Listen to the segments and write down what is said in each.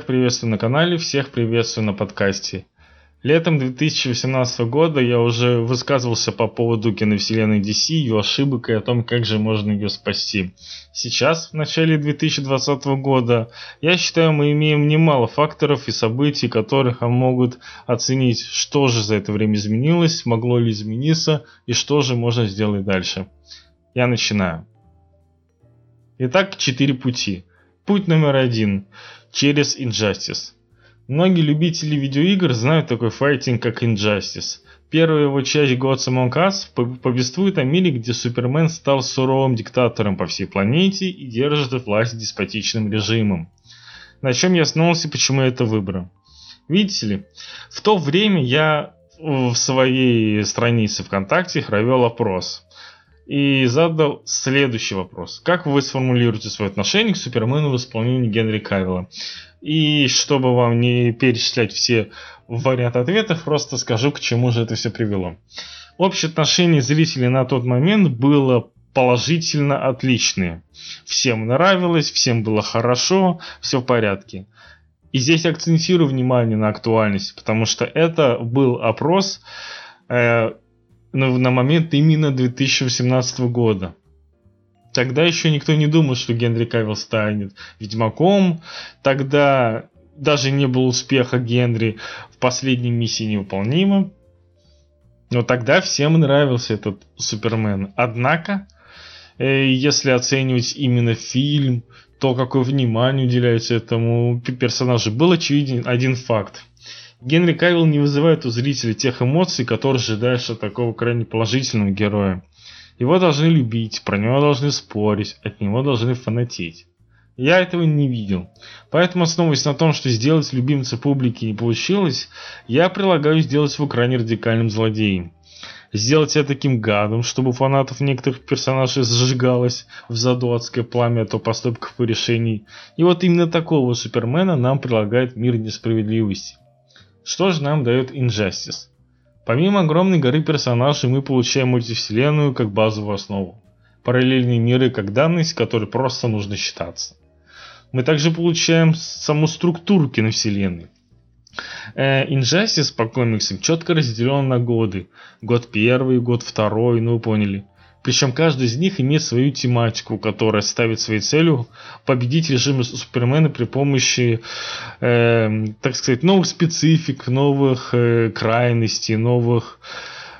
всех приветствую на канале, всех приветствую на подкасте. Летом 2018 года я уже высказывался по поводу киновселенной DC, ее ошибок и о том, как же можно ее спасти. Сейчас, в начале 2020 года, я считаю, мы имеем немало факторов и событий, которых могут оценить, что же за это время изменилось, могло ли измениться и что же можно сделать дальше. Я начинаю. Итак, четыре пути. Путь номер один. Через Injustice. Многие любители видеоигр знают такой файтинг, как Injustice. Первая его часть Gods Among Us повествует о мире, где Супермен стал суровым диктатором по всей планете и держит власть деспотичным режимом. На чем я основался и почему я это выбрал? Видите ли, в то время я в своей странице ВКонтакте провел опрос и задал следующий вопрос. Как вы сформулируете свое отношение к Супермену в исполнении Генри Кавилла? И чтобы вам не перечислять все варианты ответов, просто скажу, к чему же это все привело. Общее отношение зрителей на тот момент было положительно отличное. Всем нравилось, всем было хорошо, все в порядке. И здесь акцентирую внимание на актуальность, потому что это был опрос э, на, на момент именно 2018 года. Тогда еще никто не думал, что Генри Кавилл станет Ведьмаком. Тогда даже не было успеха Генри в последней миссии невыполнима. Но тогда всем нравился этот Супермен. Однако, э, если оценивать именно фильм, то какое внимание уделяется этому персонажу, был очевиден один факт. Генри Кавилл не вызывает у зрителя тех эмоций, которые ожидаешь от такого крайне положительного героя. Его должны любить, про него должны спорить, от него должны фанатеть. Я этого не видел. Поэтому, основываясь на том, что сделать любимца публики не получилось, я предлагаю сделать его крайне радикальным злодеем. Сделать это таким гадом, чтобы у фанатов некоторых персонажей зажигалось в заду адское пламя от поступков и решений. И вот именно такого Супермена нам предлагает мир несправедливости. Что же нам дает Injustice? Помимо огромной горы персонажей, мы получаем мультивселенную как базовую основу. Параллельные миры как данность, которой просто нужно считаться. Мы также получаем саму структуру киновселенной. Э, Injustice по комиксам четко разделен на годы. Год первый, год второй, ну вы поняли. Причем каждый из них имеет свою тематику, которая ставит своей целью победить режим Супермена при помощи, э, так сказать, новых специфик, новых э, крайностей, новых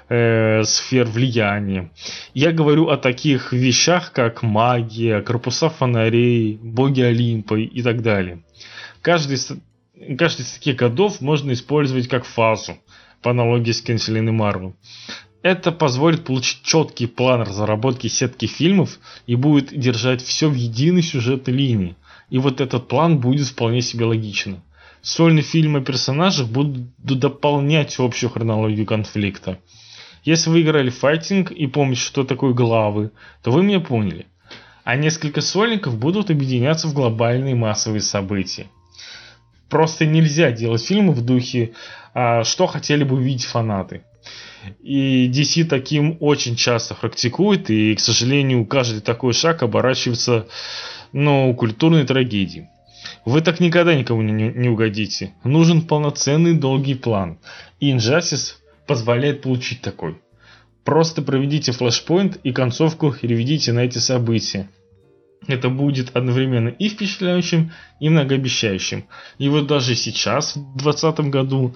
э, сфер влияния. Я говорю о таких вещах, как магия, корпуса фонарей, боги Олимпа и так далее. Каждый из, каждый из таких годов можно использовать как фазу, по аналогии с киновселенной Марвел. Это позволит получить четкий план разработки сетки фильмов и будет держать все в единой сюжетной линии. И вот этот план будет вполне себе логичным. Сольные фильмы персонажей будут дополнять общую хронологию конфликта. Если вы играли в файтинг и помните, что такое главы, то вы меня поняли. А несколько сольников будут объединяться в глобальные массовые события. Просто нельзя делать фильмы в духе, а, что хотели бы увидеть фанаты. И DC таким очень часто практикует, и, к сожалению, каждый такой шаг оборачивается ну, культурной трагедией. Вы так никогда никому не, не угодите. Нужен полноценный долгий план. И Injustice позволяет получить такой. Просто проведите флешпоинт и концовку переведите на эти события. Это будет одновременно и впечатляющим, и многообещающим. И вот даже сейчас, в 2020 году,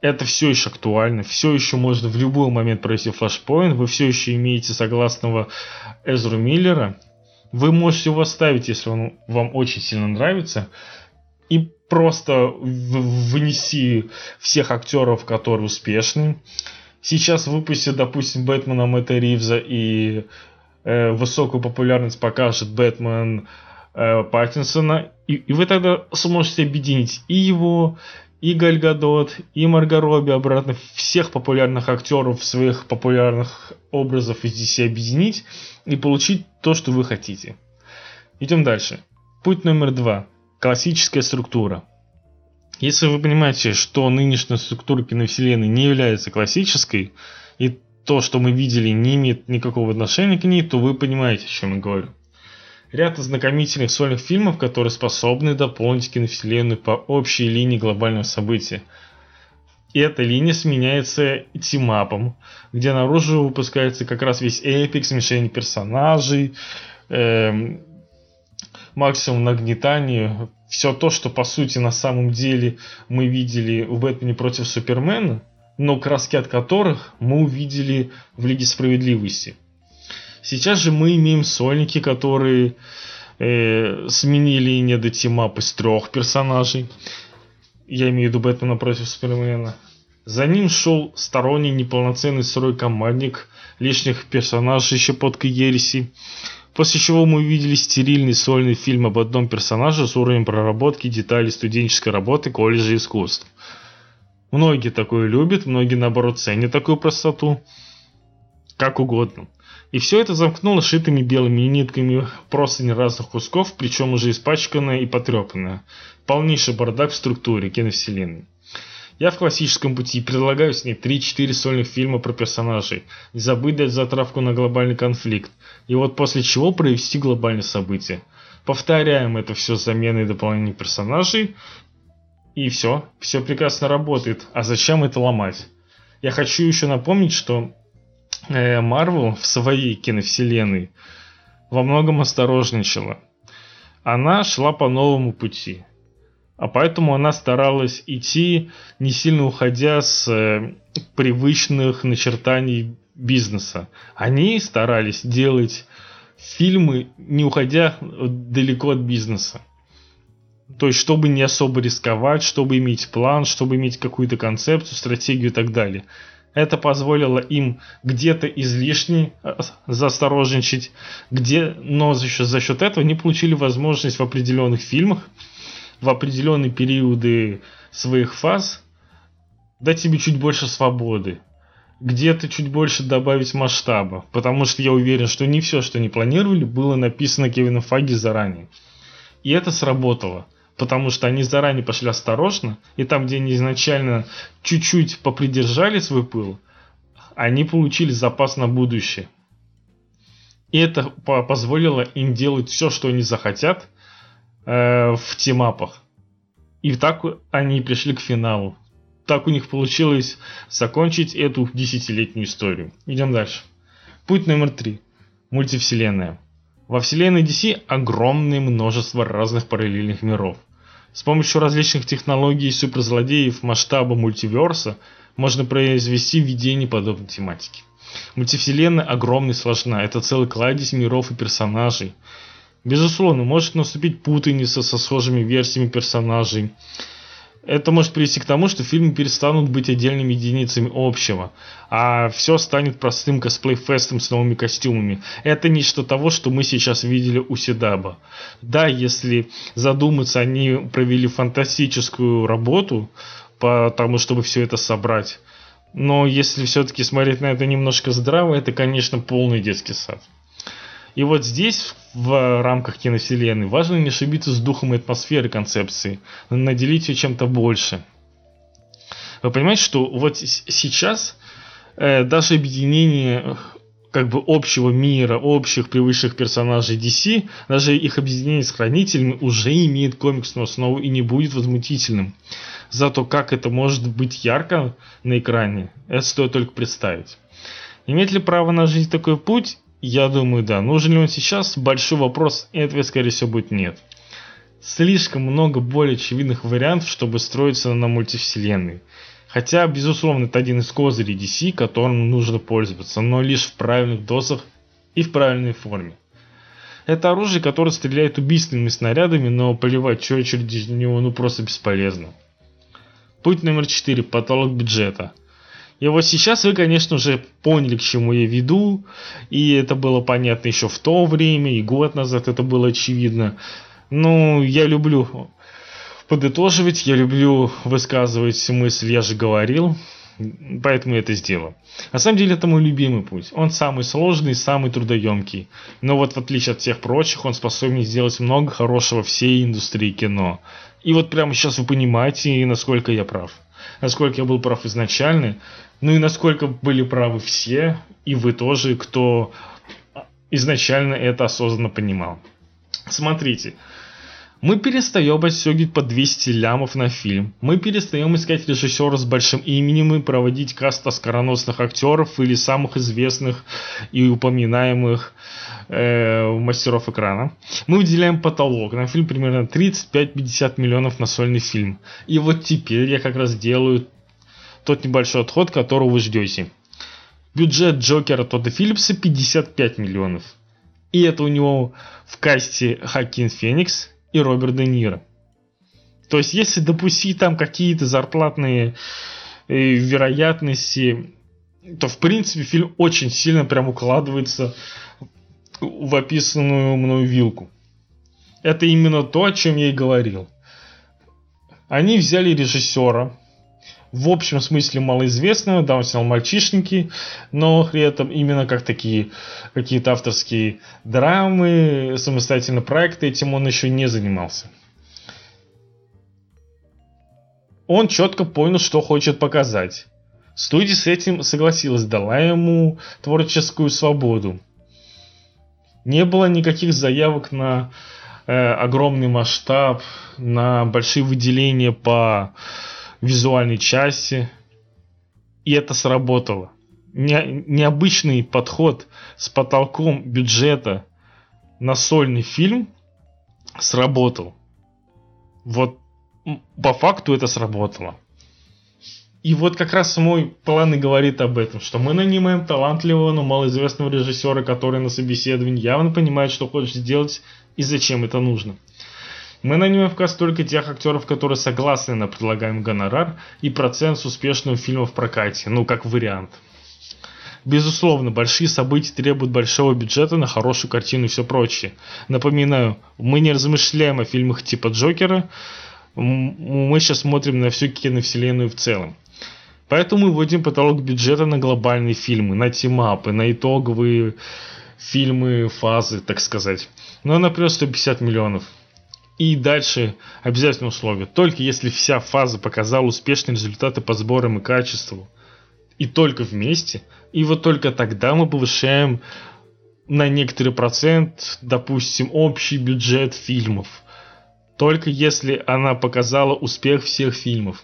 это все еще актуально, все еще можно в любой момент пройти флешпоинт, вы все еще имеете согласного Эзру Миллера, вы можете его оставить, если он вам очень сильно нравится, и просто вынеси всех актеров, которые успешны. Сейчас выпустят, допустим, Бэтмена Мэтта Ривза и э, высокую популярность покажет Бэтмен э, Паттинсона, и, и вы тогда сможете объединить и его, и Галь Гадот, и Марго Робби обратно всех популярных актеров своих популярных образов из DC объединить и получить то, что вы хотите. Идем дальше. Путь номер два. Классическая структура. Если вы понимаете, что нынешняя структура киновселенной не является классической, и то, что мы видели, не имеет никакого отношения к ней, то вы понимаете, о чем я говорю. Ряд ознакомительных сольных фильмов, которые способны дополнить киновселенную по общей линии глобального события. И эта линия сменяется тимапом, где наружу выпускается как раз весь эпик, смешение персонажей, эм, максимум нагнетания. Все то, что по сути на самом деле мы видели в Бэтмене против Супермена, но краски от которых мы увидели в Лиге Справедливости. Сейчас же мы имеем сольники, которые э, сменили недотимап из трех персонажей. Я имею в виду Бэтмена против Супермена. За ним шел сторонний неполноценный сырой командник лишних персонажей щепоткой ереси. После чего мы увидели стерильный сольный фильм об одном персонаже с уровнем проработки деталей студенческой работы колледжа искусств. Многие такое любят, многие наоборот ценят такую простоту. Как угодно. И все это замкнуло шитыми белыми нитками простыни разных кусков, причем уже испачканное и потрепанное. Полнейший бардак в структуре киновселенной. Я в классическом пути предлагаю снять 3-4 сольных фильма про персонажей, не забыть дать затравку на глобальный конфликт, и вот после чего провести глобальное событие. Повторяем это все с заменой и дополнением персонажей, и все, все прекрасно работает. А зачем это ломать? Я хочу еще напомнить, что Марвел в своей киновселенной во многом осторожничала. Она шла по новому пути. А поэтому она старалась идти, не сильно уходя с э, привычных начертаний бизнеса. Они старались делать фильмы, не уходя далеко от бизнеса. То есть, чтобы не особо рисковать, чтобы иметь план, чтобы иметь какую-то концепцию, стратегию и так далее. Это позволило им где-то излишне э, засторожничать, где, но за счет, за счет этого они получили возможность в определенных фильмах в определенные периоды своих фаз дать себе чуть больше свободы, где-то чуть больше добавить масштаба, потому что я уверен, что не все, что они планировали, было написано Кевином Фаги заранее. И это сработало, потому что они заранее пошли осторожно, и там, где они изначально чуть-чуть попридержали свой пыл, они получили запас на будущее. И это позволило им делать все, что они захотят, э, в тимапах. И так они пришли к финалу. Так у них получилось закончить эту десятилетнюю историю. Идем дальше. Путь номер три. Мультивселенная. Во вселенной DC огромное множество разных параллельных миров. С помощью различных технологий суперзлодеев масштаба мультиверса можно произвести видение подобной тематики. Мультивселенная огромна и сложна. Это целый кладезь миров и персонажей. Безусловно, может наступить путаница со схожими версиями персонажей. Это может привести к тому, что фильмы перестанут быть отдельными единицами общего, а все станет простым косплей-фестом с новыми костюмами. Это нечто того, что мы сейчас видели у Седаба. Да, если задуматься, они провели фантастическую работу по тому, чтобы все это собрать. Но если все-таки смотреть на это немножко здраво, это, конечно, полный детский сад. И вот здесь, в рамках киновселенной, важно не ошибиться с духом и атмосферой концепции, наделить ее чем-то больше. Вы понимаете, что вот сейчас э, даже объединение как бы общего мира, общих привычных персонажей DC, даже их объединение с хранителями уже имеет комиксную основу и не будет возмутительным. Зато как это может быть ярко на экране, это стоит только представить. Имеет ли право на жизнь такой путь? Я думаю, да. Нужен ли он сейчас? Большой вопрос, и ответ, скорее всего, будет нет. Слишком много более очевидных вариантов, чтобы строиться на мультивселенной. Хотя, безусловно, это один из козырей DC, которым нужно пользоваться, но лишь в правильных дозах и в правильной форме. Это оружие, которое стреляет убийственными снарядами, но поливать что через него ну просто бесполезно. Путь номер 4. Потолок бюджета. И вот сейчас вы, конечно же, поняли, к чему я веду, и это было понятно еще в то время, и год назад это было очевидно. Ну, я люблю подытоживать, я люблю высказывать мысль, я же говорил, поэтому я это сделал. На самом деле это мой любимый путь. Он самый сложный, самый трудоемкий. Но вот в отличие от всех прочих, он способен сделать много хорошего всей индустрии кино. И вот прямо сейчас вы понимаете, насколько я прав. Насколько я был прав изначально, ну и насколько были правы все, и вы тоже, кто изначально это осознанно понимал. Смотрите, мы перестаем отстегивать по 200 лямов на фильм. Мы перестаем искать режиссера с большим именем и проводить каст оскароносных актеров или самых известных и упоминаемых э, мастеров экрана. Мы выделяем потолок на фильм примерно 35-50 миллионов на сольный фильм. И вот теперь я как раз делаю тот небольшой отход, которого вы ждете. Бюджет Джокера Тодда Филлипса 55 миллионов. И это у него в касте Хакин Феникс и Роберт Де Ниро. То есть, если допустить там какие-то зарплатные э, вероятности, то в принципе фильм очень сильно прям укладывается в описанную мною вилку. Это именно то, о чем я и говорил. Они взяли режиссера, в общем смысле малоизвестного, да, он снял «Мальчишники», но при этом именно как такие какие-то авторские драмы, самостоятельные проекты, этим он еще не занимался. Он четко понял, что хочет показать. Студия с этим согласилась, дала ему творческую свободу. Не было никаких заявок на э, огромный масштаб, на большие выделения по визуальной части. И это сработало. Не, необычный подход с потолком бюджета на сольный фильм сработал. Вот по факту это сработало. И вот как раз мой план и говорит об этом, что мы нанимаем талантливого, но малоизвестного режиссера, который на собеседовании явно понимает, что хочет сделать и зачем это нужно. Мы нанимаем в каст только тех актеров, которые согласны на предлагаемый гонорар и процент с успешного фильма в прокате, ну как вариант. Безусловно, большие события требуют большого бюджета на хорошую картину и все прочее. Напоминаю, мы не размышляем о фильмах типа Джокера, мы сейчас смотрим на всю киновселенную в целом. Поэтому мы вводим потолок бюджета на глобальные фильмы, на тимапы, на итоговые фильмы, фазы, так сказать. Ну, например, 150 миллионов. И дальше обязательное условие. Только если вся фаза показала успешные результаты по сборам и качеству, и только вместе, и вот только тогда мы повышаем на некоторый процент, допустим, общий бюджет фильмов. Только если она показала успех всех фильмов.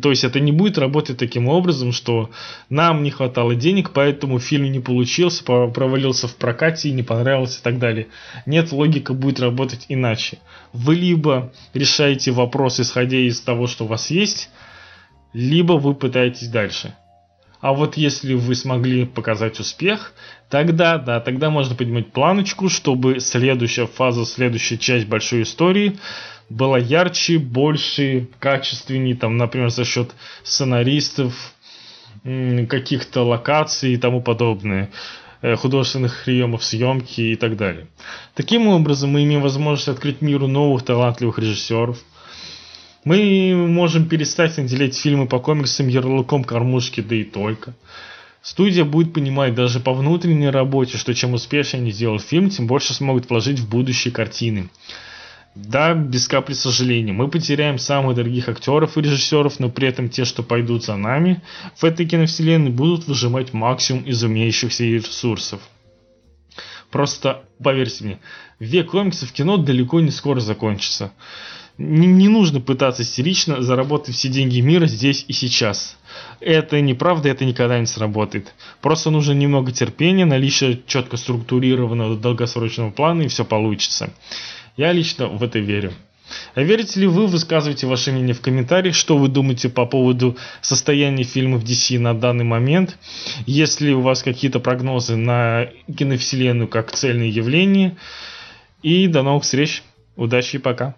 То есть это не будет работать таким образом, что нам не хватало денег, поэтому фильм не получился, провалился в прокате и не понравился и так далее. Нет, логика будет работать иначе. Вы либо решаете вопрос, исходя из того, что у вас есть, либо вы пытаетесь дальше. А вот если вы смогли показать успех, тогда, да, тогда можно поднимать планочку, чтобы следующая фаза, следующая часть большой истории была ярче, больше, качественнее, там, например, за счет сценаристов, каких-то локаций и тому подобное э, художественных приемов съемки и так далее. Таким образом, мы имеем возможность открыть миру новых талантливых режиссеров. Мы можем перестать наделять фильмы по комиксам ярлыком кормушки, да и только. Студия будет понимать даже по внутренней работе, что чем успешнее они сделают фильм, тем больше смогут вложить в будущие картины. Да, без капли сожаления. Мы потеряем самых дорогих актеров и режиссеров, но при этом те, что пойдут за нами в этой киновселенной, будут выжимать максимум из умеющихся ресурсов. Просто поверьте мне, век комиксов в кино далеко не скоро закончится. Не, не нужно пытаться истерично заработать все деньги мира здесь и сейчас. Это неправда, это никогда не сработает. Просто нужно немного терпения, наличие четко структурированного долгосрочного плана и все получится. Я лично в это верю. А верите ли вы, высказывайте ваше мнение в комментариях, что вы думаете по поводу состояния фильмов DC на данный момент. Если у вас какие-то прогнозы на киновселенную как цельное явление. И до новых встреч. Удачи и пока.